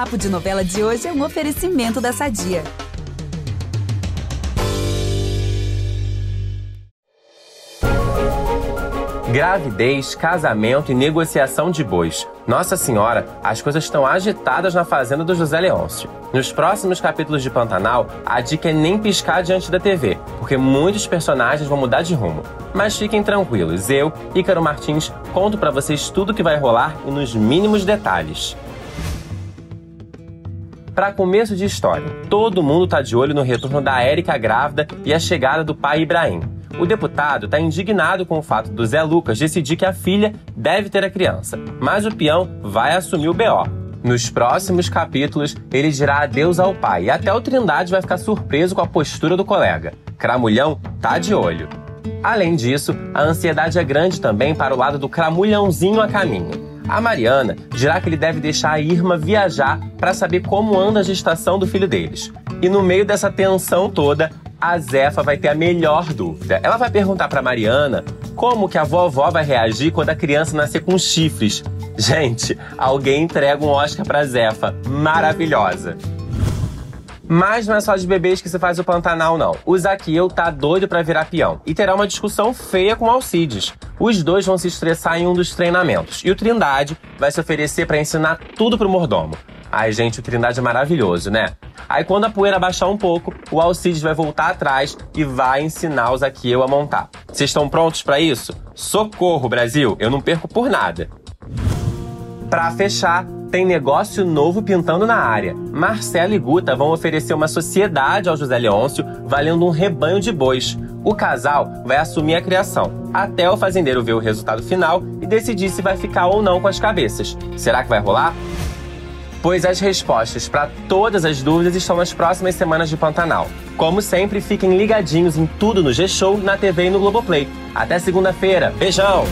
Papo de Novela de hoje é um oferecimento da Sadia. Gravidez, casamento e negociação de bois. Nossa Senhora, as coisas estão agitadas na fazenda do José Leôncio. Nos próximos capítulos de Pantanal, a dica é nem piscar diante da TV, porque muitos personagens vão mudar de rumo. Mas fiquem tranquilos, eu, Ícaro Martins, conto para vocês tudo o que vai rolar e nos mínimos detalhes. Para começo de história, todo mundo tá de olho no retorno da Érica grávida e a chegada do pai Ibrahim. O deputado está indignado com o fato do Zé Lucas decidir que a filha deve ter a criança, mas o peão vai assumir o BO. Nos próximos capítulos, ele dirá adeus ao pai e até o Trindade vai ficar surpreso com a postura do colega. Cramulhão tá de olho. Além disso, a ansiedade é grande também para o lado do Cramulhãozinho a caminho. A Mariana dirá que ele deve deixar a Irma viajar para saber como anda a gestação do filho deles. E no meio dessa tensão toda, a Zefa vai ter a melhor dúvida. Ela vai perguntar para Mariana como que a vovó vai reagir quando a criança nascer com chifres. Gente, alguém entrega um Oscar pra Zefa. Maravilhosa. Mas não é só de bebês que se faz o Pantanal, não. O Zaqueu tá doido para virar peão e terá uma discussão feia com Alcides. Os dois vão se estressar em um dos treinamentos e o Trindade vai se oferecer para ensinar tudo pro mordomo. Ai, gente, o Trindade é maravilhoso, né? Aí quando a poeira baixar um pouco, o Alcides vai voltar atrás e vai ensinar os Zaqueu a montar. Vocês estão prontos para isso? Socorro, Brasil! Eu não perco por nada. Para fechar, tem negócio novo pintando na área. Marcelo e Guta vão oferecer uma sociedade ao José Leôncio, valendo um rebanho de bois. O casal vai assumir a criação, até o fazendeiro ver o resultado final e decidir se vai ficar ou não com as cabeças. Será que vai rolar? Pois as respostas para todas as dúvidas estão nas próximas semanas de Pantanal. Como sempre, fiquem ligadinhos em tudo no G-Show, na TV e no Globoplay. Até segunda-feira. Beijão!